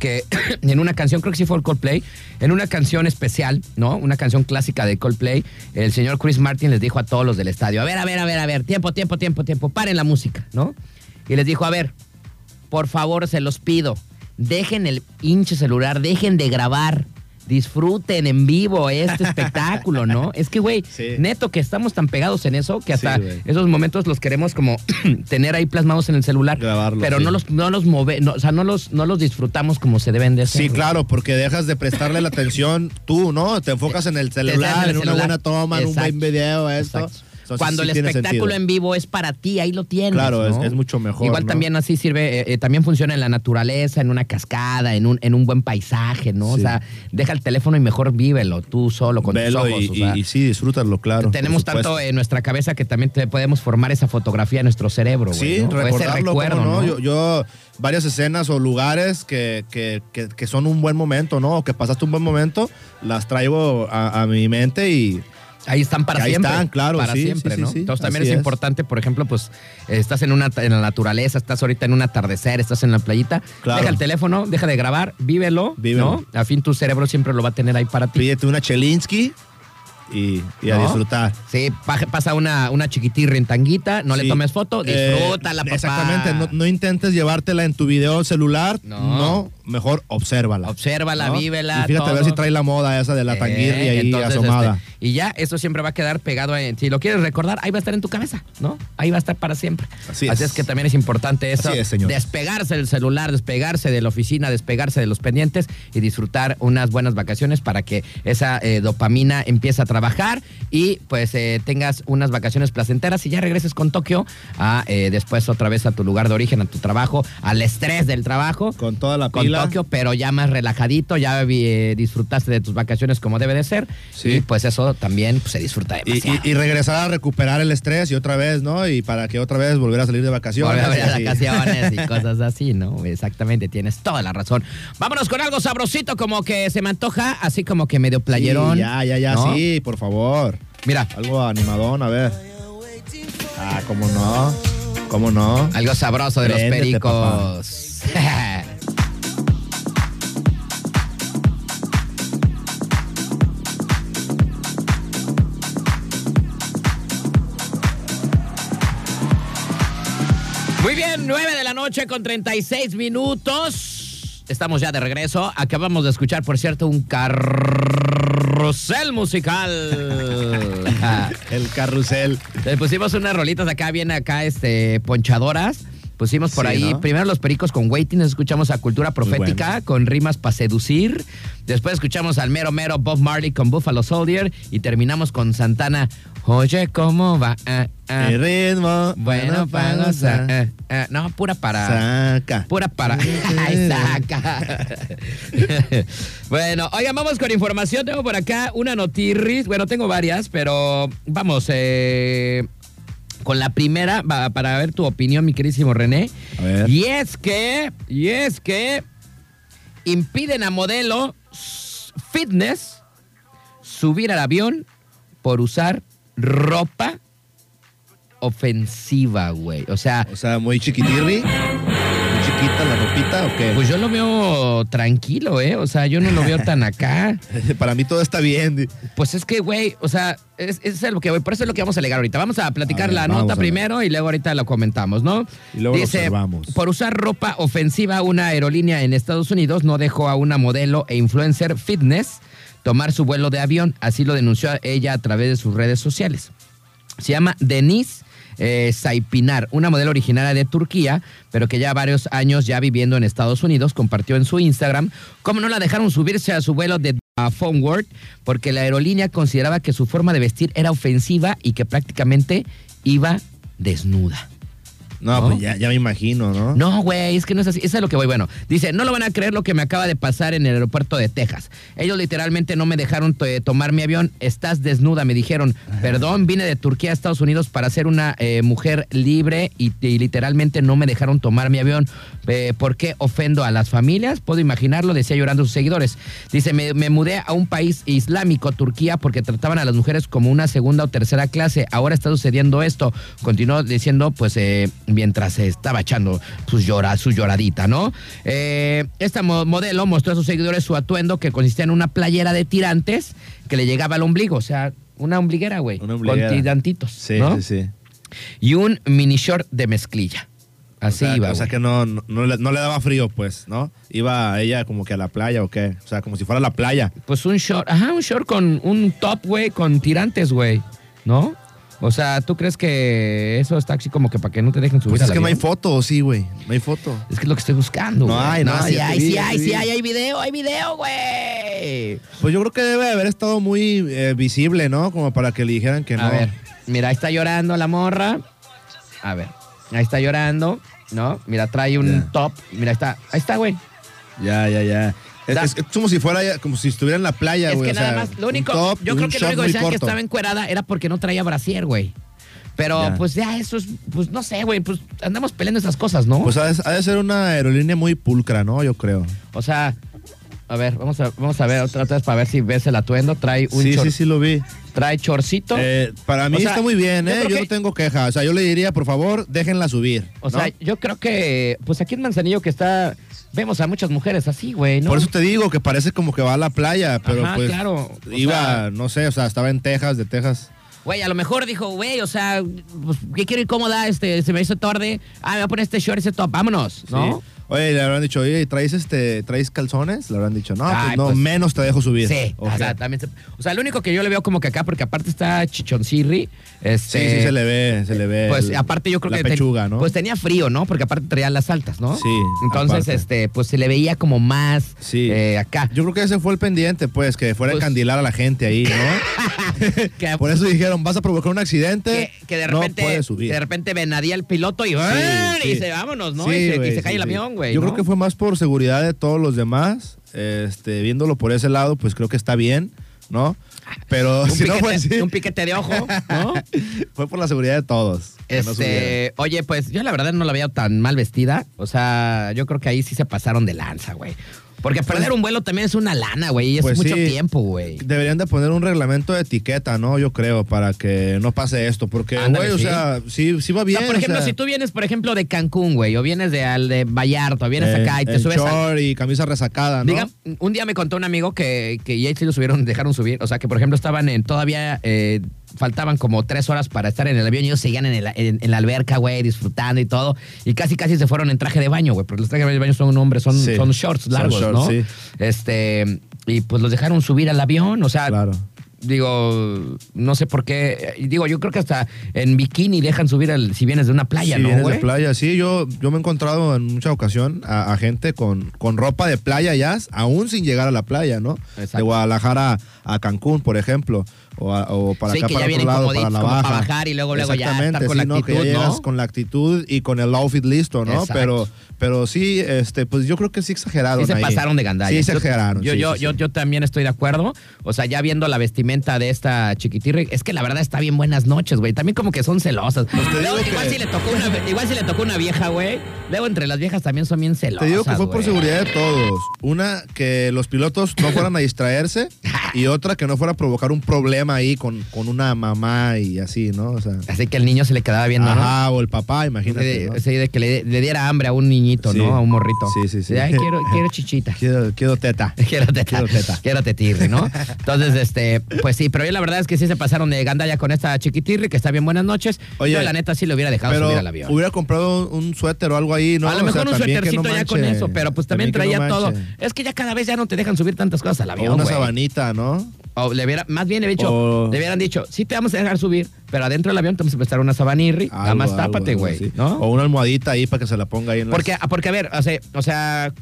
que en una canción, creo que sí fue el Coldplay, en una canción especial, ¿no? Una canción clásica de Coldplay, el señor Chris Martin les dijo a todos los del estadio, a ver, a ver, a ver, a ver, tiempo, tiempo, tiempo, tiempo, paren la música, ¿no? Y les dijo, a ver, por favor, se los pido, dejen el hinche celular, dejen de grabar. Disfruten en vivo este espectáculo, ¿no? Es que, güey, Sí. neto que estamos tan pegados en eso que hasta Sí, esos momentos los queremos como tener ahí plasmados en el celular. Grabarlos, Pero sí. no los, no los move, no, o sea, no los, no los disfrutamos como se deben de hacer. Sí, claro, porque dejas de prestarle la atención tú, ¿no? Te enfocas en el celular, en el en una buena toma, en un buen video, esto. Exacto. Entonces, Cuando sí el espectáculo sentido. en vivo es para ti, ahí lo tienes. Claro, es- ¿no? es mucho mejor, Igual ¿no? también así sirve, eh, eh, también funciona en la naturaleza, en una cascada, en un, en un buen paisaje, ¿no? O sea, deja el teléfono y mejor vívelo tú solo con Velo tus ojos. y, o sea, y- y sí, disfrútalo, claro. tenemos tanto en nuestra cabeza que también te podemos formar esa fotografía en nuestro cerebro, güey. Sí, ¿no? O ese recordarlo, recuerdo, ¿cómo no? ¿no? Yo, yo, varias escenas o lugares que, que, que, que son un buen momento, ¿no? O que pasaste un buen momento, las traigo a, a mi mente y Ahí están para ahí siempre. están, claro, Para sí, siempre, sí, sí, ¿no? sí, Entonces también es, es. importante, por ejemplo, pues estás en una en la naturaleza, estás ahorita en un atardecer, estás en la playita, Claro. deja el teléfono, deja de grabar, vívelo, Vívelo. ¿no? A fin tu cerebro siempre lo va a tener ahí para ti. pídete una Chelinsky y, y a ¿No? disfrutar. Sí, pa- pasa una, una chiquitirra en tanguita, no le tomes foto, Eh, disfrútala, papá. Exactamente, no, no intentes llevártela en tu video celular, No. no, mejor obsérvala. Obsérvala, vívela, Y fíjate a ver si trae la moda esa de la Eh, tanguirri ahí entonces, asomada. este, y ya, eso siempre va a quedar pegado en. Si lo quieres recordar, ahí va a estar en tu cabeza, ¿no? Ahí va a estar para siempre. Así es. es. que también es importante eso. Así es, señor. Despegarse del celular, despegarse de la oficina, despegarse de los pendientes y disfrutar unas buenas vacaciones para que esa eh, dopamina empiece a trabajar y pues eh, tengas unas vacaciones placenteras y ya regreses con Tokio a eh, después otra vez a tu lugar de origen, a tu trabajo, al estrés del trabajo Con toda la con pila. Tokio, pero ya más relajadito, ya eh, disfrutaste de tus vacaciones como debe de ser. Sí. Y pues eso también pues, se disfruta Y, demasiado. y- y regresar a recuperar el estrés y otra vez, ¿no? Y para que otra vez volver a salir de vacaciones. Volver a vacaciones y cosas así, ¿no? Exactamente, tienes toda la razón. Vámonos con algo sabrosito, como que se me antoja, así como que medio playerón. Sí, ya, ya, ya, ¿no? sí, por favor. Mira, Algo animadón, a ver. Ah, cómo no. ¿Cómo no? algo sabroso de los pericos. Muy bien, 9 de la noche con 36 minutos. Estamos ya de regreso. Acabamos de escuchar, por cierto, un carrusel musical. El carrusel. Le pusimos unas rolitas acá, bien acá, este, ponchadoras. Pusimos por Sí, ahí ¿no? primero los pericos con Waiting, escuchamos a Cultura Profética bueno. con rimas para seducir. Después escuchamos al mero mero Bob Marley con Buffalo Soldier. Y terminamos con Santana. Oye, ¿cómo va? Ah, ah. El ritmo. Bueno, para. Ah, ah. No, pura para. Saca. Pura para. Ay, saca. bueno, oigan, vamos con información. Tengo por acá una notirris. Bueno, tengo varias, pero vamos eh, con la primera va- para ver tu opinión, mi queridísimo René. A ver. Y es que, y es que impiden a modelo fitness subir al avión por usar ropa ofensiva, güey. O sea, O sea, muy chiquitirri. La ropita, ¿o qué? Pues yo lo veo tranquilo, ¿eh? O sea, yo no lo veo tan acá. Para mí todo está bien. Pues es que, güey, o sea, es, es lo que voy. Por eso es lo que vamos a alegar ahorita. Vamos a platicar A ver, la nota primero y luego ahorita lo comentamos, ¿no? Y luego lo Dice, observamos. por usar ropa ofensiva, una aerolínea en Estados Unidos no dejó a una modelo e influencer fitness tomar su vuelo de avión. Así lo denunció ella a través de sus redes sociales. Se llama Denise eh, Saipinar, una modelo originaria de Turquía, pero que ya varios años ya viviendo en Estados Unidos, compartió en su Instagram cómo no la dejaron subirse a su vuelo de a Phoneword porque la aerolínea consideraba que su forma de vestir era ofensiva y que prácticamente iba desnuda. No, pues ya, ya me imagino, ¿no? No, güey, es que no es así. Eso es lo que voy. Bueno, dice, no lo van a creer lo que me acaba de pasar en el aeropuerto de Texas. Ellos literalmente no me dejaron to- tomar mi avión. Estás desnuda, me dijeron. Perdón, vine de Turquía a Estados Unidos para ser una eh, mujer libre y, y literalmente no me dejaron tomar mi avión. Eh, ¿Por qué ofendo a las familias? Puedo imaginarlo, decía llorando sus seguidores. Dice, me, me mudé a un país islámico, Turquía, porque trataban a las mujeres como una segunda o tercera clase. Ahora está sucediendo esto. Continuó diciendo, pues, eh, mientras se estaba echando sus llora, su lloradita, ¿no? Eh, esta mo- modelo mostró a sus seguidores su atuendo que consistía en una playera de tirantes que le llegaba al ombligo, o sea, una ombliguera, güey. Una ombliguera. Con tirantitos, Sí, ¿no? sí, sí. Y un mini short de mezclilla. Así o sea, iba, O sea que no, no, no le, no le daba frío, pues, ¿no? Iba ella como que a la playa o qué. O sea, como si fuera a la playa. Pues un short, ajá, un short con un top, güey, con tirantes, güey, ¿no? O sea, ¿tú crees que eso está así como que para que no te dejen subir Pues es que no hay foto, sí, güey. No hay foto. Es que es lo que estoy buscando, No güey. hay, no, sí ya te hay, sí hay, sí hay, hay video, hay video, güey. Pues yo creo que debe haber estado muy eh, visible, ¿no? Como para que le dijeran que no. A ver, mira, ahí está llorando la morra. A ver, ahí está llorando, ¿no? Mira, trae un top. Mira, ahí está, ahí está, güey. Ya, ya, ya. Es, es- es como si fuera, como si estuviera en la playa, Es güey. que o nada sea, más, lo único, top yo creo que lo único que que estaba encuerada era porque no traía brasier, güey. Pero Ya. pues ya eso es, pues no sé, güey, pues andamos peleando esas cosas, ¿no? Pues ha de, ha de ser una aerolínea muy pulcra, ¿no? Yo creo. o sea, a ver, vamos a, vamos a ver otra vez para ver si ves el atuendo. Trae un Sí, chor- sí, sí lo vi. trae chorcito. Eh, para mí O sea, está muy bien, ¿eh? Yo que- no tengo queja. O sea, yo le diría, por favor, déjenla subir. o ¿no? sea, yo creo que, pues aquí en Manzanillo que está, vemos a muchas mujeres así, güey, ¿no? Por eso te digo que parece como que va a la playa, pero Ajá, pues claro. O iba, sea- no sé, o sea, estaba en Texas, de Texas. Güey, a lo mejor dijo, güey, o sea, pues, que quiero ir cómoda, este, se me hizo tarde. Ah, me voy a poner este short, ese top, vámonos, ¿no? Sí. Oye, le habrán dicho, oye, ¿traes este, traes calzones? Le habrán dicho, no, Ay, pues no, pues- menos te dejo subir. Sí, o sea, también se- o sea, lo único que yo le veo como que acá, porque aparte está chichoncirri, este... Sí, sí, se le ve, se le ve. Pues el- aparte yo creo la que... ten- pechuga, ¿no? Pues tenía frío, ¿no? Porque aparte traía las altas, ¿no? Sí, Entonces, aparte. este, pues se le veía como más Sí. eh, acá. Yo creo que ese fue el pendiente, pues, que fuera a Pues- encandilar a la gente ahí, ¿no? que, Por eso dijeron, vas a provocar un accidente, que, que de no repente, puedes subir. que de repente venadía el piloto y, Sí, y sí. se vámonos, ¿no? Y se, y se cae el avión, güey. Yo ¿no? creo que fue más por seguridad de todos los demás. Este, viéndolo por ese lado, pues creo que está bien, ¿no? Pero un, si no piquete, fue así, un piquete de ojo, ¿no? fue por la seguridad de todos. no. Este, oye, pues yo la verdad no la veía tan mal vestida. O sea, yo creo que ahí sí se pasaron de lanza, güey. Porque perder un vuelo también es una lana, güey. Y es Pues mucho sí. tiempo, güey. Deberían de poner un reglamento de etiqueta, ¿no? Yo creo, para que no pase esto. Porque, güey, o sea, sí, sí va bien. sea, por ejemplo, o sea, si tú vienes, por ejemplo, de Cancún, güey, o vienes de, al de Vallarta, o vienes eh, acá y te en subes a... short y camisa resacada, ¿no? Diga, un día me contó un amigo que, que ya sí lo subieron, dejaron subir. O sea, que por ejemplo estaban en todavía, eh, faltaban como tres horas para estar en el avión y ellos seguían en, el- en- en la alberca, güey, disfrutando y todo. Y casi casi se fueron en traje de baño, güey, porque los trajes de baño son hombres, son, Sí. son shorts Son largos, shorts, ¿no? sí. Este, y pues los dejaron subir al avión, o sea, Claro. digo, no sé por qué. Digo, yo creo que hasta en bikini dejan subir al, si vienes de una playa, si ¿no, vienes de playa, sí, yo, yo me he encontrado en mucha ocasión a, a gente con, con ropa de playa ya, aún sin llegar a la playa, ¿no? Exacto. De Guadalajara a Cancún, por ejemplo, o, a- o para Sí, acá que para ya otro lado, para la baja. para bajar y luego- luego ya estar con la sí, ¿no? Que ya actitud, llegas ¿no? con la actitud y con el outfit listo, ¿no? Exacto. Pero, pero sí, este, pues yo creo que sí exageraron Sí se ahí. pasaron de gandalla. Sí, Yo- exageraron. Yo, sí, yo, yo, también estoy de acuerdo. O sea, ya viendo la vestimenta de esta chiquitirre, es que la verdad está bien buenas noches, güey. También como que son celosas. Pues Luego, igual, que- si le tocó una, igual si le tocó una vieja, güey. Luego entre las viejas también son bien celosas. Te digo que fue por seguridad de todos. Una, que los pilotos no fueran a distraerse y otra, que no fuera a provocar un problema ahí con, con una mamá y así, ¿no? O sea, Así que el niño se le quedaba viendo, ajá, o el papá, imagínate. De, ¿no? sí, de que le, le diera hambre a un niñito, Sí. ¿no? A un morrito. Sí, sí, sí. Ay, quiero, quiero chichita. Quiero, quiero teta. Quiero teta. Quiero teta. Quiero tetirri, ¿no? Entonces, este, pues sí, pero yo la verdad es que sí se pasaron de gandalla con esta chiquitirri, que está bien buenas noches. Oye, yo la neta sí le hubiera dejado Pero subir al avión. hubiera comprado un, un suéter o algo ahí, ¿no? a lo O mejor sea, un suétercito no ya con eso, pero pues también, no traía todo. Es que ya cada vez ya no te dejan subir tantas cosas al O avión, una güey. sabanita, ¿no? O le hubiera, más bien le, hubiera dicho, O- le hubieran dicho, sí te vamos a dejar subir, pero adentro del avión te vamos a prestar una sabanirri, nada más tápate, güey. ¿no? O una almohadita ahí para que se la ponga ahí en las- Porque, porque a ver, o sea, o sea,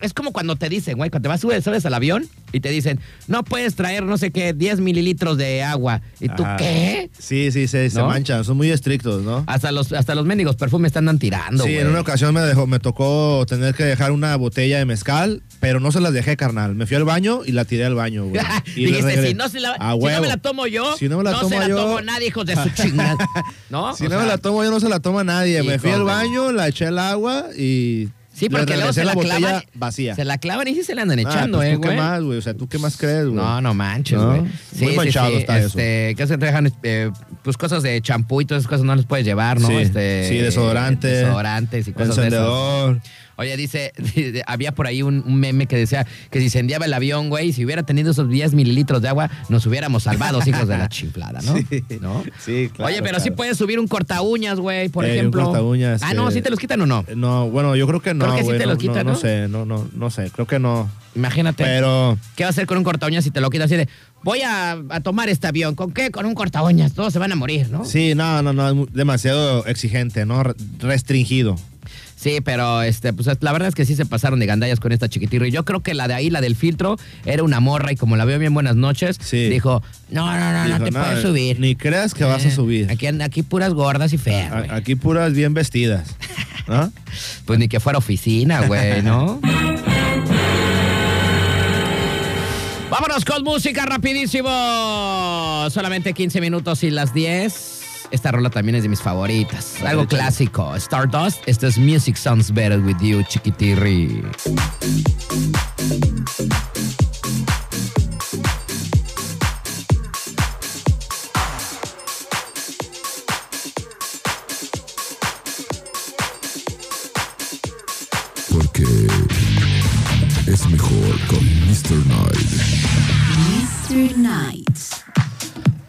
es como cuando te dicen, güey, cuando te vas, subes, subes al avión y te dicen, no puedes traer, no sé qué, 10 mililitros de agua. ¿Y tú Ajá. qué? Sí, sí, se, se ¿No? manchan, son muy estrictos, ¿no? Hasta los, hasta los mendigos perfumes te andan tirando, Sí, güey. en una ocasión me dejó, me tocó tener que dejar una botella de mezcal, pero no se las dejé, carnal. Me fui al baño y la tiré al baño, güey. Y Dijiste, si no, se la, si no me la tomo yo, Si no me la se tomo la yo- tomo nadie, hijos de su chingada. ¿No? Si O no sea, me la tomo yo, no se la toma nadie. Me fui al baño, la eché al agua y Sí, porque luego se la, botella clavan. vacía. Se la clavan y sí se la andan Ah, echando, pues, eh, ¿Tú qué güey. más, güey? O sea, ¿tú qué más crees, güey? No, no manches, ¿No? güey. Muy manchado está eso. este, ¿Qué se te dejan? eh, pues cosas de champú y todas esas cosas no les puedes llevar, ¿no? Sí, Este, sí, desodorante. Desodorantes y cosas de esas. Oye, dice, había por ahí un, un meme que decía que si incendiaba el avión, güey, si hubiera tenido esos 10 mililitros de agua, nos hubiéramos salvado, hijos de la chiflada, ¿no? Sí. ¿No? Sí, claro. Oye, pero sí puedes subir un corta uñas, güey, por Eh, un ejemplo. cortaúñas, Ah, no, eh, ¿sí te los quitan o no? No, bueno, yo creo que no, Creo que sí güey, te no, lo quitan, no, ¿no? no sé, no, no, no sé, creo que no. Imagínate. Pero ¿Qué va a hacer con un corta uñas si te lo quitas así de, voy a, a tomar este avión? ¿Con qué? Con un corta uñas. Todos se van a morir, ¿no? sí, no, no, no, demasiado exigente, ¿no? Re- Restringido. Sí, pero este, pues la verdad es que sí se pasaron de gandallas con esta chiquitirra. Y yo creo que la de ahí, la del filtro, era una morra y como la veo bien buenas noches, Sí. dijo, no, no, no, Dijo, no te "No, puedes subir. Ni creas que vas a Eh, subir. Aquí, aquí puras gordas y feas. A- Aquí puras bien vestidas. ¿No? Pues ni que fuera oficina, güey, ¿no? Vámonos con música rapidísimo. Solamente 15 minutos y las 10. Esta rola también es de mis favoritas. Algo clásico. Stardust. Esto es Music Sounds Better With You, chiquitirri.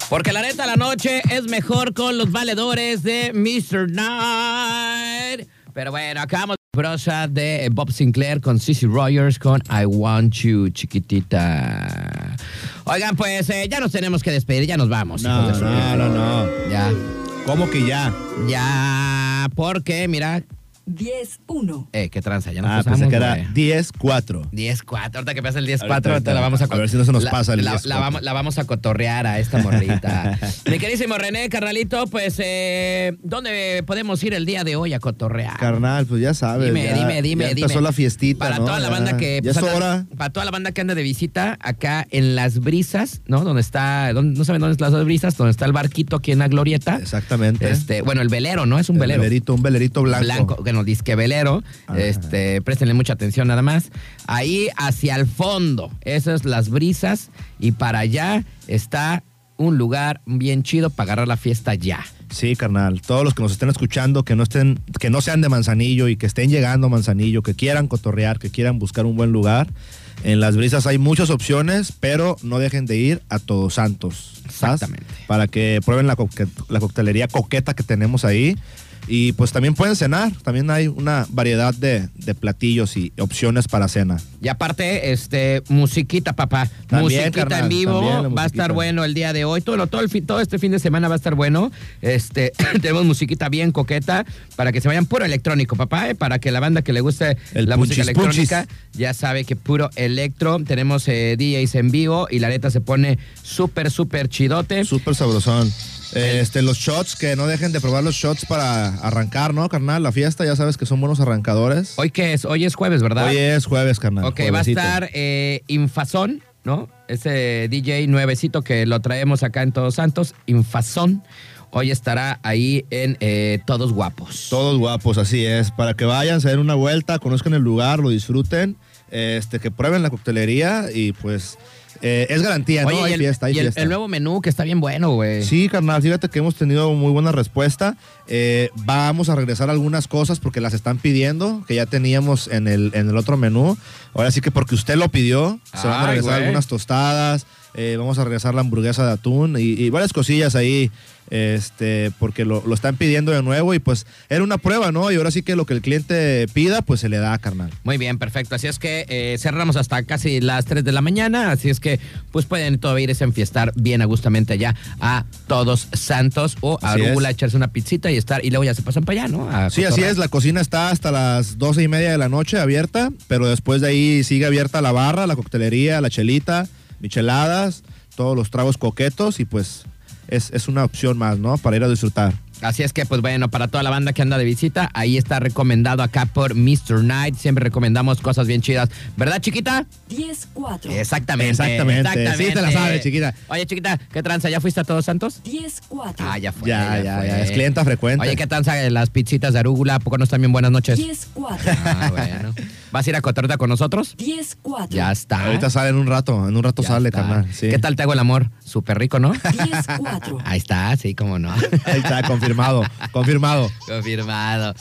Porque la neta, la noche es mejor con los valedores de Mr. Night. Pero bueno, acabamos de prosa de Bob Sinclair con Sissy Rogers con I Want You, chiquitita. Oigan, pues eh, ya nos tenemos que despedir, ya nos vamos. No, no, no. Ya, ¿Cómo que ya? ya, porque mira, 10-1. eh, qué tranza, ya nos Ah, pasamos, pensé que era güey. 10-4. 10-4, ahorita que pasa el 10-4, Ahorita, ahorita la vamos a a ver si no se nos la- pasa el la, 10-4. la vamos, la vamos a cotorrear a esta morrita. Mi queridísimo René, carnalito, pues, eh, ¿dónde podemos ir el día de hoy a cotorrear? Carnal, pues ya sabes. Dime, ya- dime, dime, ya dime. empezó la fiestita, Para ¿no? toda la Ya- banda que Ya pues, es anda- hora. para toda la banda que anda de visita acá en Las Brisas, ¿no? Donde está, ¿dónde- no saben dónde están las Brisas, donde está el barquito aquí en la glorieta. Exactamente. Este, bueno, el velero, ¿no? Es un El velero. velerito, un velerito blanco. Blanco, bueno, disque velero. Ajá. Este, préstenle mucha atención nada más. Ahí hacia el fondo, esas es las brisas. Y para allá está un lugar bien chido para agarrar la fiesta ya. Sí, carnal. Todos los que nos estén escuchando, que no estén, que no sean de Manzanillo y que estén llegando a Manzanillo, que quieran cotorrear, que quieran buscar un buen lugar. En las brisas hay muchas opciones, pero no dejen de ir a Todos Santos. Exactamente. Para que prueben la, la coctelería coqueta que tenemos ahí. Y pues también pueden cenar. También hay una variedad de, de platillos y opciones para cena. Y aparte, este, musiquita, papá. También, musiquita carnal, en vivo. Va a estar bueno el día de hoy. Todo, todo, el fin- todo este fin de semana va a estar bueno. Este, tenemos musiquita bien coqueta para que se vayan puro electrónico, papá. eh, Para que la banda que le guste El la música electrónica punchis. ya sabe que puro electro. Tenemos eh, DJs en vivo y la neta se pone súper, súper chidote. Súper sabrosón. Este, los shots, que no dejen de probar los shots para arrancar, ¿no, carnal? La fiesta, ya sabes que son buenos arrancadores. Hoy que es, hoy es jueves, ¿verdad? Hoy es jueves, carnal. Ok, va a estar eh, Infazón, ¿no? Ese DJ nuevecito que lo traemos acá en Todos Santos, Infazón. Hoy estará ahí en eh, Todos Guapos. Todos guapos, así es. Para que vayan, se den una vuelta, conozcan el lugar, lo disfruten, este, que prueben la coctelería y pues eh, es garantía, ¿no? Hay y el, fiesta, hay y el- fiesta. el nuevo menú que está bien bueno, güey. Sí, carnal, fíjate que hemos tenido muy buena respuesta. Eh, vamos a regresar algunas cosas porque las están pidiendo, que ya teníamos en el, en el otro menú. Ahora sí que porque usted lo pidió, se van a Ay, regresar güey. algunas tostadas, eh, vamos a regresar la hamburguesa de atún y, y varias cosillas ahí, este, porque lo, lo están pidiendo de nuevo y pues era una prueba, ¿no? Y ahora sí que lo que el cliente pida, pues se le da, carnal. Muy bien, perfecto. Así es que eh, cerramos hasta casi las 3 de la mañana. Así es que pues pueden todavía irse a enfiestar bien a gustamente allá a Todos Santos o a es. echarse una pizzita y estar. Y luego ya se pasan para allá, ¿no? A Sí, así es, la cocina está hasta las doce y media de la noche abierta, pero después de ahí sigue abierta la barra, la coctelería, la chelita, micheladas, todos los tragos coquetos y pues es, es una opción más, ¿no? Para ir a disfrutar. Así es que, pues bueno, para toda la banda que anda de visita, ahí está recomendado acá por Mr. Knight. Siempre recomendamos cosas bien chidas. ¿Verdad, chiquita? 10-4. Exactamente. Exactamente. Sí te la sabes, chiquita. Oye, chiquita, ¿qué tranza? ¿Ya fuiste a Todos Santos? 10-4. Ah, ya fue. Ya, ya, fue. ya, es clienta frecuente. Oye, ¿qué tranza las pizzitas de arúgula? ¿A poco no están bien buenas noches? 10-4. Ah, bueno. ¿Vas a ir a Cotorreta con nosotros? 10-4. Ya está. Ahorita sale en un rato, en un rato Ya sale, está. carnal. Sí. ¿Qué tal te hago el amor? Súper rico, ¿no? 10-4. Ahí está, sí, cómo no. Ahí está, confirmado, confirmado. Confirmado.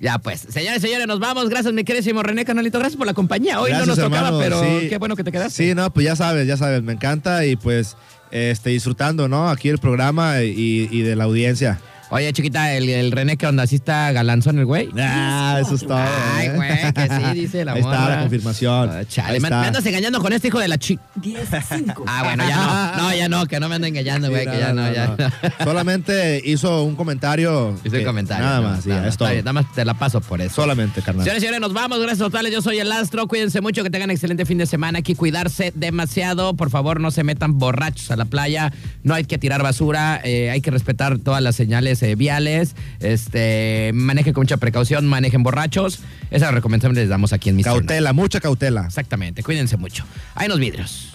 Ya pues, señores, señores, nos vamos. Gracias, mi queridísimo René Canalito. Gracias por la compañía. Hoy Gracias, no nos tocaba, pero sí. qué bueno que te quedaste. Sí, no, pues ya sabes, ya sabes, me encanta y pues este, disfrutando, ¿no? Aquí el programa y, y de la audiencia. Oye, chiquita, el, el René, ¿qué onda? ¿Sí está galanzón el güey? Ah, eso es todo. Ay, ¿eh? güey, que sí, dice la Ahí está la confirmación. Ah, chale, Ahí me, está. me andas engañando con este hijo de la chi... 10-5. Ah, bueno, ya no. No, ya no, que no me ande engañando, güey, Sí, que ya no, ya no. Solamente hizo un comentario. Hice un comentario. Nada no, más, sí, nada, es está todo. bien, Nada más te la paso por eso. Solamente, carnal. Señores señores, nos vamos. Gracias totales. Yo soy el Astro. Cuídense mucho, que tengan excelente fin de semana. Hay que cuidarse demasiado. Por favor, no se metan borrachos a la playa. No hay que tirar basura. eh, hay que respetar todas las señales eh, viales. Este, manejen con mucha precaución. Manejen borrachos. Esa recomendación les damos aquí en mi Cautela, mucha cautela. Exactamente. Cuídense mucho. Hay unos vidrios.